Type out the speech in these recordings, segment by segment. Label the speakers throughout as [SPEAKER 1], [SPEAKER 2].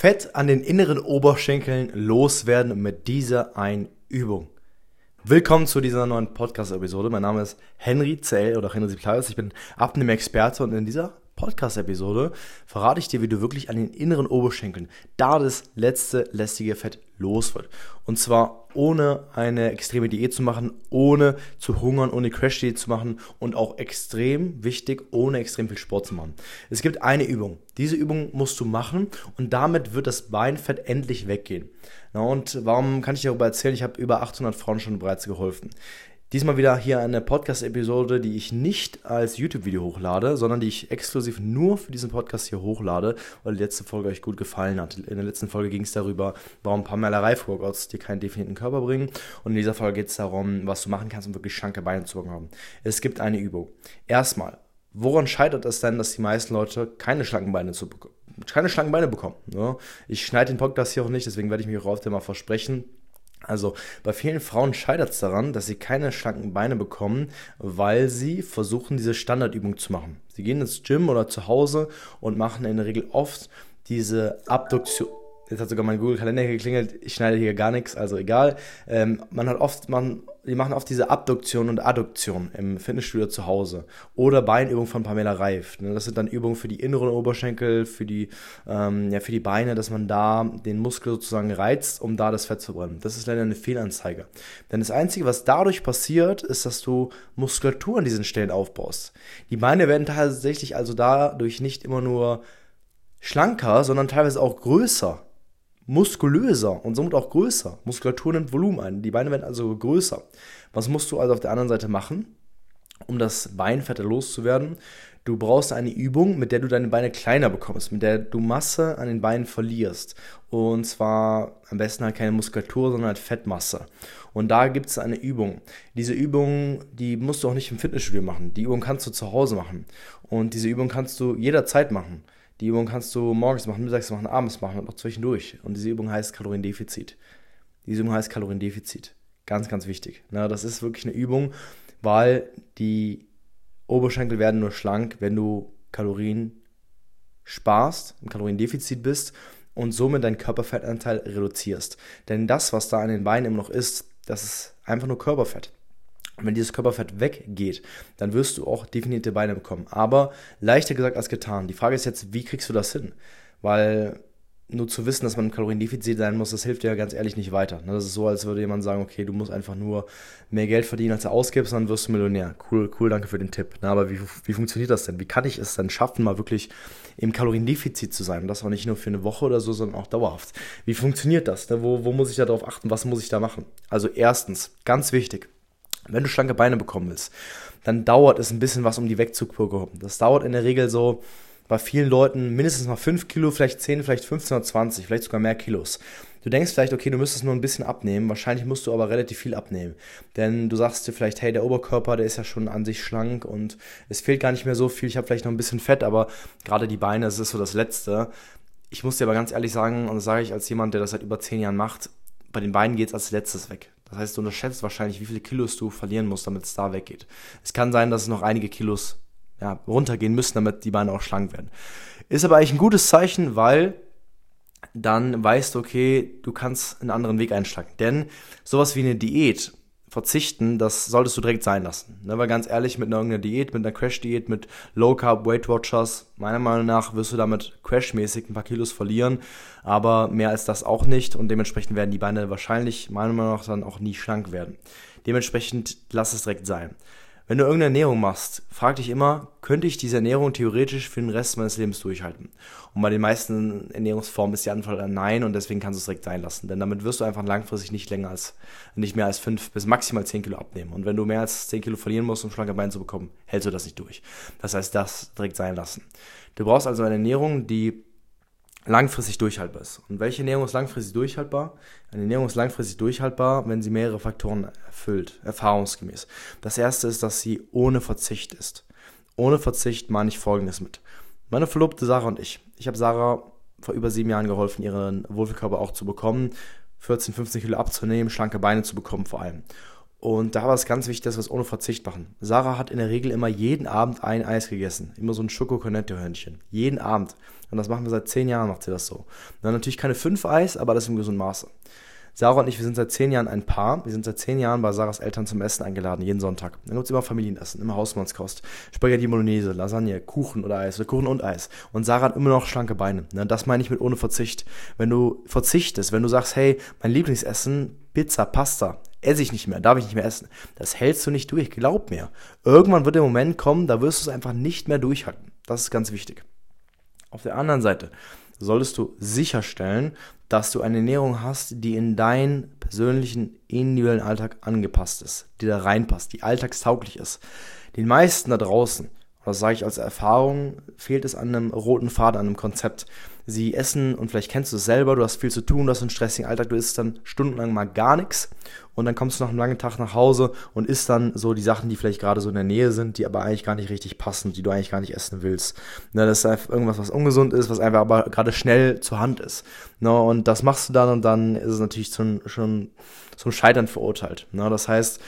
[SPEAKER 1] Fett an den inneren Oberschenkeln loswerden mit dieser einen Übung. Willkommen zu dieser neuen Podcast-Episode. Mein Name ist Henry Zell oder Henry Siplius. Ich bin Abnehmen-Experte und in dieser Podcast-Episode verrate ich dir, wie du wirklich an den inneren Oberschenkeln da das letzte lästige Fett los wird. Und zwar ohne eine extreme Diät zu machen, ohne zu hungern, ohne Crash-Diät zu machen und auch extrem wichtig, ohne extrem viel Sport zu machen. Es gibt eine Übung. Diese Übung musst du machen und damit wird das Beinfett endlich weggehen. Na, und warum kann ich dir darüber erzählen? Ich habe über 800 Frauen schon bereits geholfen. Diesmal wieder hier eine Podcast-Episode, die ich nicht als YouTube-Video hochlade, sondern die ich exklusiv nur für diesen Podcast hier hochlade, weil die letzte Folge euch gut gefallen hat. In der letzten Folge ging es darüber, warum Pamela Reif-Workouts dir keinen definierten Körper bringen. Und in dieser Folge geht es darum, was du machen kannst, um wirklich schlanke Beine zu bekommen. Es gibt eine Übung. Erstmal, woran scheitert es denn, dass die meisten Leute keine schlanken Beine zu keine schlanken Beine bekommen? Ne? Ich schneide den Podcast hier auch nicht, deswegen werde ich mich auch auf mal versprechen also bei vielen Frauen scheitert es daran, dass sie keine schlanken Beine bekommen, weil sie versuchen, diese Standardübung zu machen. Sie gehen ins Gym oder zu Hause und machen in der Regel oft diese Abduktion. Jetzt hat sogar mein Google-Kalender geklingelt. Ich schneide hier gar nichts, also egal. Ähm, man hat oft, man, die machen oft diese Abduktion und Adduktion im Fitnessstudio zu Hause. Oder Beinübungen von Pamela Reif. Ne? Das sind dann Übungen für die inneren Oberschenkel, für die, ähm, ja, für die Beine, dass man da den Muskel sozusagen reizt, um da das Fett zu brennen. Das ist leider eine Fehlanzeige. Denn das Einzige, was dadurch passiert, ist, dass du Muskulatur an diesen Stellen aufbaust. Die Beine werden tatsächlich also dadurch nicht immer nur schlanker, sondern teilweise auch größer muskulöser und somit auch größer. Muskulatur nimmt Volumen ein. Die Beine werden also größer. Was musst du also auf der anderen Seite machen, um das Beinfett loszuwerden? Du brauchst eine Übung, mit der du deine Beine kleiner bekommst, mit der du Masse an den Beinen verlierst. Und zwar am besten halt keine Muskulatur, sondern halt Fettmasse. Und da gibt es eine Übung. Diese Übung, die musst du auch nicht im Fitnessstudio machen. Die Übung kannst du zu Hause machen. Und diese Übung kannst du jederzeit machen. Die Übung kannst du morgens machen, mittags machen, abends machen und auch zwischendurch. Und diese Übung heißt Kaloriendefizit. Diese Übung heißt Kaloriendefizit. Ganz, ganz wichtig. Na, das ist wirklich eine Übung, weil die Oberschenkel werden nur schlank, wenn du Kalorien sparst, im Kaloriendefizit bist und somit deinen Körperfettanteil reduzierst. Denn das, was da an den Beinen immer noch ist, das ist einfach nur Körperfett. Und wenn dieses Körperfett weggeht, dann wirst du auch definierte Beine bekommen. Aber leichter gesagt als getan. Die Frage ist jetzt, wie kriegst du das hin? Weil nur zu wissen, dass man im Kaloriendefizit sein muss, das hilft dir ja ganz ehrlich nicht weiter. Das ist so, als würde jemand sagen, okay, du musst einfach nur mehr Geld verdienen, als du ausgibst, dann wirst du Millionär. Cool, cool, danke für den Tipp. aber wie, wie funktioniert das denn? Wie kann ich es denn schaffen, mal wirklich im Kaloriendefizit zu sein? Und das auch nicht nur für eine Woche oder so, sondern auch dauerhaft. Wie funktioniert das? Wo, wo muss ich da drauf achten? Was muss ich da machen? Also erstens, ganz wichtig, wenn du schlanke Beine bekommen willst, dann dauert es ein bisschen was, um die wegzubekommen. Das dauert in der Regel so bei vielen Leuten mindestens mal 5 Kilo, vielleicht 10, vielleicht 15 oder 20, vielleicht sogar mehr Kilos. Du denkst vielleicht, okay, du müsstest nur ein bisschen abnehmen, wahrscheinlich musst du aber relativ viel abnehmen. Denn du sagst dir vielleicht, hey, der Oberkörper, der ist ja schon an sich schlank und es fehlt gar nicht mehr so viel, ich habe vielleicht noch ein bisschen Fett, aber gerade die Beine, das ist so das Letzte. Ich muss dir aber ganz ehrlich sagen, und das sage ich als jemand, der das seit über 10 Jahren macht, bei den Beinen geht es als letztes weg. Das heißt, du unterschätzt wahrscheinlich, wie viele Kilos du verlieren musst, damit es da weggeht. Es kann sein, dass es noch einige Kilos ja, runtergehen müssen, damit die Beine auch schlank werden. Ist aber eigentlich ein gutes Zeichen, weil dann weißt du, okay, du kannst einen anderen Weg einschlagen. Denn sowas wie eine Diät verzichten, das solltest du direkt sein lassen. Ne, weil ganz ehrlich, mit einer irgendeiner Diät, mit einer Crash-Diät, mit Low Carb Weight Watchers, meiner Meinung nach wirst du damit Crash-mäßig ein paar Kilos verlieren, aber mehr als das auch nicht und dementsprechend werden die Beine wahrscheinlich, meiner Meinung nach, dann auch nie schlank werden. Dementsprechend lass es direkt sein. Wenn du irgendeine Ernährung machst, frag dich immer, könnte ich diese Ernährung theoretisch für den Rest meines Lebens durchhalten? Und bei den meisten Ernährungsformen ist die Antwort nein und deswegen kannst du es direkt sein lassen. Denn damit wirst du einfach langfristig nicht länger als, nicht mehr als fünf bis maximal zehn Kilo abnehmen. Und wenn du mehr als zehn Kilo verlieren musst, um schlanke Beine zu bekommen, hältst du das nicht durch. Das heißt, das direkt sein lassen. Du brauchst also eine Ernährung, die langfristig durchhaltbar ist. Und welche Ernährung ist langfristig durchhaltbar? Eine Ernährung ist langfristig durchhaltbar, wenn sie mehrere Faktoren erfüllt, erfahrungsgemäß. Das erste ist, dass sie ohne Verzicht ist. Ohne Verzicht meine ich folgendes mit. Meine Verlobte Sarah und ich. Ich habe Sarah vor über sieben Jahren geholfen, ihren Wohlfühlkörper auch zu bekommen, 14, 15 Kilo abzunehmen, schlanke Beine zu bekommen vor allem. Und da war es ganz wichtig, dass wir es ohne Verzicht machen. Sarah hat in der Regel immer jeden Abend ein Eis gegessen. Immer so ein Schoko-Cornetto-Hörnchen. Jeden Abend. Und das machen wir seit zehn Jahren, macht sie das so. dann natürlich keine fünf Eis, aber das im gesunden Maße. Sarah und ich, wir sind seit zehn Jahren ein Paar. Wir sind seit zehn Jahren bei Sarahs Eltern zum Essen eingeladen, jeden Sonntag. Dann gibt es immer Familienessen, immer Hausmannskost. Spaghetti Bolognese, Lasagne, Kuchen oder Eis Kuchen und Eis. Und Sarah hat immer noch schlanke Beine. Ne, das meine ich mit ohne Verzicht. Wenn du verzichtest, wenn du sagst, hey, mein Lieblingsessen, Pizza, Pasta, esse ich nicht mehr, darf ich nicht mehr essen. Das hältst du nicht durch, glaub mir. Irgendwann wird der Moment kommen, da wirst du es einfach nicht mehr durchhalten. Das ist ganz wichtig. Auf der anderen Seite solltest du sicherstellen, dass du eine Ernährung hast, die in deinen persönlichen, individuellen Alltag angepasst ist, die da reinpasst, die alltagstauglich ist. Den meisten da draußen, das sage ich als Erfahrung, fehlt es an einem roten Faden, an einem Konzept. Sie essen und vielleicht kennst du es selber, du hast viel zu tun, du hast einen stressigen Alltag, du isst dann stundenlang mal gar nichts und dann kommst du nach einem langen Tag nach Hause und isst dann so die Sachen, die vielleicht gerade so in der Nähe sind, die aber eigentlich gar nicht richtig passen, die du eigentlich gar nicht essen willst. Ne, das ist einfach irgendwas, was ungesund ist, was einfach aber gerade schnell zur Hand ist. Ne, und das machst du dann und dann ist es natürlich zum, schon zum Scheitern verurteilt. Ne, das heißt,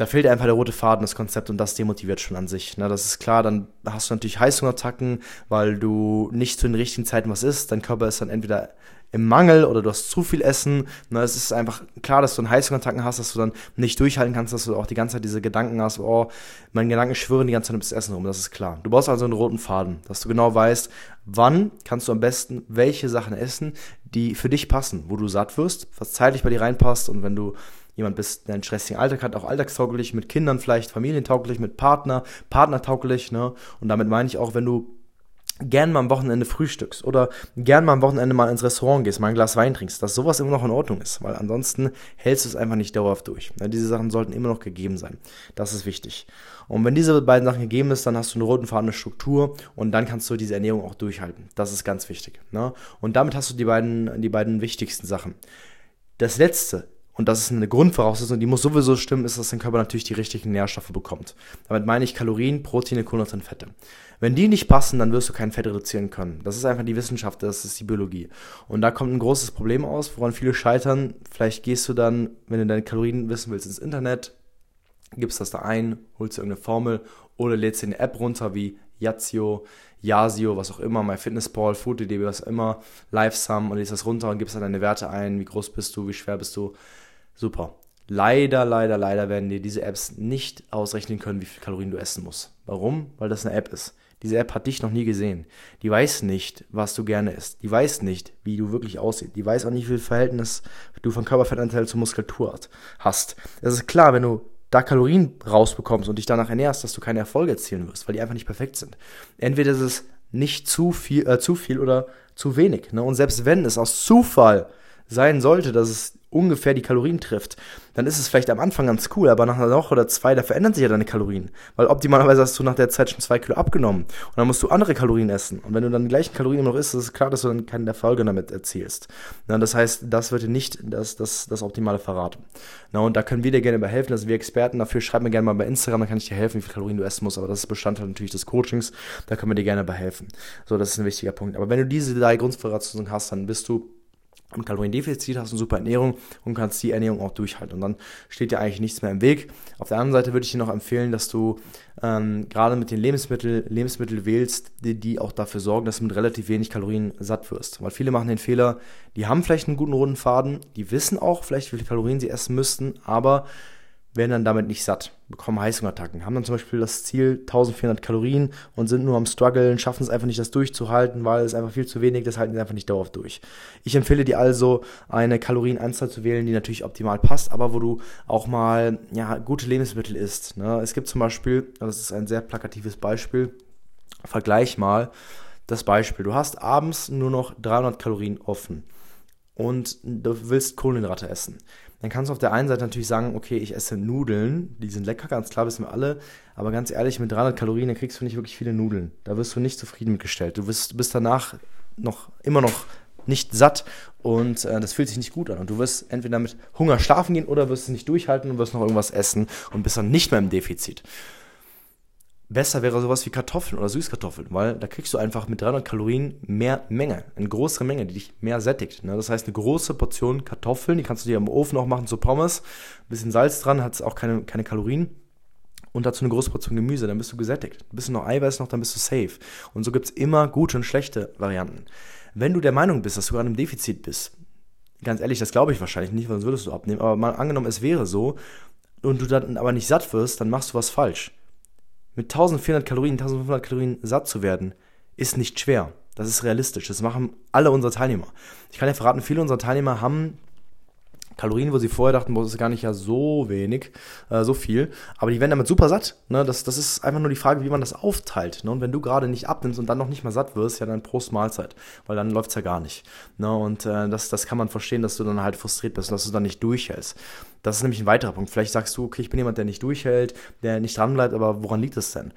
[SPEAKER 1] da fehlt einfach der rote Faden, das Konzept, und das demotiviert schon an sich. Ne? Das ist klar, dann hast du natürlich Heißhungerattacken, weil du nicht zu den richtigen Zeiten was isst. Dein Körper ist dann entweder im Mangel oder du hast zu viel Essen. Ne? Es ist einfach klar, dass du einen Heißhungerattacken hast, dass du dann nicht durchhalten kannst, dass du auch die ganze Zeit diese Gedanken hast, oh, meine Gedanken schwören die ganze Zeit ums Essen rum. Das ist klar. Du brauchst also einen roten Faden, dass du genau weißt, wann kannst du am besten welche Sachen essen, die für dich passen, wo du satt wirst, was zeitlich bei dir reinpasst und wenn du jemand bist, der einen stressigen Alltag hat, auch alltagstauglich, mit Kindern vielleicht, familientauglich, mit Partner, partnertauglich, ne? Und damit meine ich auch, wenn du gern mal am Wochenende frühstückst oder gern mal am Wochenende mal ins Restaurant gehst, mal ein Glas Wein trinkst, dass sowas immer noch in Ordnung ist, weil ansonsten hältst du es einfach nicht dauerhaft durch. Ja, diese Sachen sollten immer noch gegeben sein. Das ist wichtig. Und wenn diese beiden Sachen gegeben ist, dann hast du eine roten Faden, Struktur und dann kannst du diese Ernährung auch durchhalten. Das ist ganz wichtig. Ne? Und damit hast du die beiden, die beiden wichtigsten Sachen. Das letzte und das ist eine Grundvoraussetzung, die muss sowieso stimmen, ist, dass dein Körper natürlich die richtigen Nährstoffe bekommt. Damit meine ich Kalorien, Proteine, Kohlenhydrate und Fette. Wenn die nicht passen, dann wirst du kein Fett reduzieren können. Das ist einfach die Wissenschaft, das ist die Biologie. Und da kommt ein großes Problem aus, woran viele scheitern. Vielleicht gehst du dann, wenn du deine Kalorien wissen willst, ins Internet, gibst das da ein, holst dir irgendeine Formel oder lädst dir eine App runter wie Yazio, Yasio, was auch immer, MyFitnessPal, FoodDB, was auch immer, LiveSum und lädst das runter und gibst dann deine Werte ein, wie groß bist du, wie schwer bist du Super. Leider, leider, leider werden dir diese Apps nicht ausrechnen können, wie viel Kalorien du essen musst. Warum? Weil das eine App ist. Diese App hat dich noch nie gesehen. Die weiß nicht, was du gerne isst. Die weiß nicht, wie du wirklich aussiehst. Die weiß auch nicht, wie viel Verhältnis du von Körperfettanteil zur Muskulatur hast. Es ist klar, wenn du da Kalorien rausbekommst und dich danach ernährst, dass du keine Erfolge erzielen wirst, weil die einfach nicht perfekt sind. Entweder ist es nicht zu viel, äh, zu viel oder zu wenig. Ne? Und selbst wenn es aus Zufall sein sollte, dass es ungefähr die Kalorien trifft, dann ist es vielleicht am Anfang ganz cool, aber nach einer Woche oder zwei, da verändern sich ja deine Kalorien. Weil optimalerweise hast du nach der Zeit schon zwei Kilo abgenommen und dann musst du andere Kalorien essen. Und wenn du dann die gleichen Kalorien immer noch isst, ist klar, dass du dann keine Erfolge damit erzielst. Na, das heißt, das wird dir nicht das, das, das Optimale verraten. Na, und da können wir dir gerne bei helfen, also wir Experten dafür, schreib mir gerne mal bei Instagram, dann kann ich dir helfen, wie viele Kalorien du essen musst, aber das ist Bestandteil natürlich des Coachings, da können wir dir gerne bei helfen. So, das ist ein wichtiger Punkt. Aber wenn du diese drei Grundvoraussetzungen hast, dann bist du ein Kaloriendefizit, hast eine super Ernährung und kannst die Ernährung auch durchhalten. Und dann steht dir eigentlich nichts mehr im Weg. Auf der anderen Seite würde ich dir noch empfehlen, dass du ähm, gerade mit den Lebensmitteln Lebensmittel wählst, die, die auch dafür sorgen, dass du mit relativ wenig Kalorien satt wirst. Weil viele machen den Fehler, die haben vielleicht einen guten roten Faden, die wissen auch vielleicht, wie viele Kalorien sie essen müssten, aber werden dann damit nicht satt, bekommen Heißhungerattacken, haben dann zum Beispiel das Ziel 1400 Kalorien und sind nur am struggeln, schaffen es einfach nicht, das durchzuhalten, weil es einfach viel zu wenig, das halten sie einfach nicht dauerhaft durch. Ich empfehle dir also, eine Kalorienanzahl zu wählen, die natürlich optimal passt, aber wo du auch mal ja, gute Lebensmittel isst. Ne? Es gibt zum Beispiel, das ist ein sehr plakatives Beispiel, vergleich mal das Beispiel. Du hast abends nur noch 300 Kalorien offen und du willst Kohlenhydrate essen dann kannst du auf der einen Seite natürlich sagen, okay, ich esse Nudeln, die sind lecker, ganz klar, wissen wir alle, aber ganz ehrlich, mit 300 Kalorien, da kriegst du nicht wirklich viele Nudeln. Da wirst du nicht zufrieden mitgestellt. Du bist, bist danach noch, immer noch nicht satt und äh, das fühlt sich nicht gut an. Und du wirst entweder mit Hunger schlafen gehen oder wirst es nicht durchhalten und wirst noch irgendwas essen und bist dann nicht mehr im Defizit. Besser wäre sowas wie Kartoffeln oder Süßkartoffeln, weil da kriegst du einfach mit 300 Kalorien mehr Menge, eine größere Menge, die dich mehr sättigt. Ne? Das heißt, eine große Portion Kartoffeln, die kannst du dir im Ofen auch machen zu Pommes, ein bisschen Salz dran, hat auch keine, keine Kalorien und dazu eine große Portion Gemüse, dann bist du gesättigt. Ein bisschen noch Eiweiß noch, dann bist du safe. Und so gibt es immer gute und schlechte Varianten. Wenn du der Meinung bist, dass du gerade im Defizit bist, ganz ehrlich, das glaube ich wahrscheinlich nicht, weil sonst würdest du abnehmen, aber mal angenommen, es wäre so und du dann aber nicht satt wirst, dann machst du was falsch mit 1400 Kalorien, 1500 Kalorien satt zu werden, ist nicht schwer. Das ist realistisch. Das machen alle unsere Teilnehmer. Ich kann dir verraten, viele unserer Teilnehmer haben Kalorien, wo sie vorher dachten, boah, das ist gar nicht ja so wenig, äh, so viel. Aber die werden damit super satt. Ne? Das, das ist einfach nur die Frage, wie man das aufteilt. Ne? Und wenn du gerade nicht abnimmst und dann noch nicht mal satt wirst, ja dann Prost Mahlzeit. Weil dann läuft es ja gar nicht. Ne? Und äh, das, das kann man verstehen, dass du dann halt frustriert bist und dass du dann nicht durchhältst. Das ist nämlich ein weiterer Punkt. Vielleicht sagst du, okay, ich bin jemand, der nicht durchhält, der nicht dranbleibt, aber woran liegt es denn?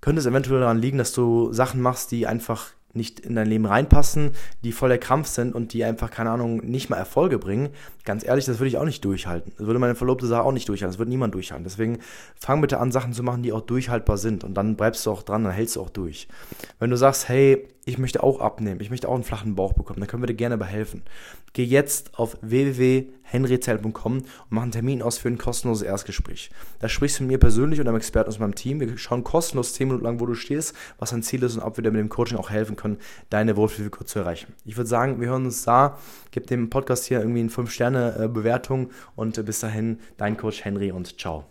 [SPEAKER 1] Könnte es eventuell daran liegen, dass du Sachen machst, die einfach nicht in dein Leben reinpassen, die voll der Krampf sind und die einfach, keine Ahnung, nicht mal Erfolge bringen, ganz ehrlich, das würde ich auch nicht durchhalten. Das würde meine Verlobte Sache auch nicht durchhalten. Das würde niemand durchhalten. Deswegen fang bitte an, Sachen zu machen, die auch durchhaltbar sind. Und dann bleibst du auch dran, dann hältst du auch durch. Wenn du sagst, hey, ich möchte auch abnehmen, ich möchte auch einen flachen Bauch bekommen, dann können wir dir gerne behelfen. Geh jetzt auf www.henryzell.com und mach einen Termin aus für ein kostenloses Erstgespräch. Da sprichst du mit mir persönlich und einem Experten aus meinem Team. Wir schauen kostenlos 10 Minuten lang, wo du stehst, was dein Ziel ist und ob wir dir mit dem Coaching auch helfen können, deine Wohlfühlfigur zu erreichen. Ich würde sagen, wir hören uns da. Gib dem Podcast hier irgendwie eine 5-Sterne-Bewertung und bis dahin, dein Coach Henry und ciao.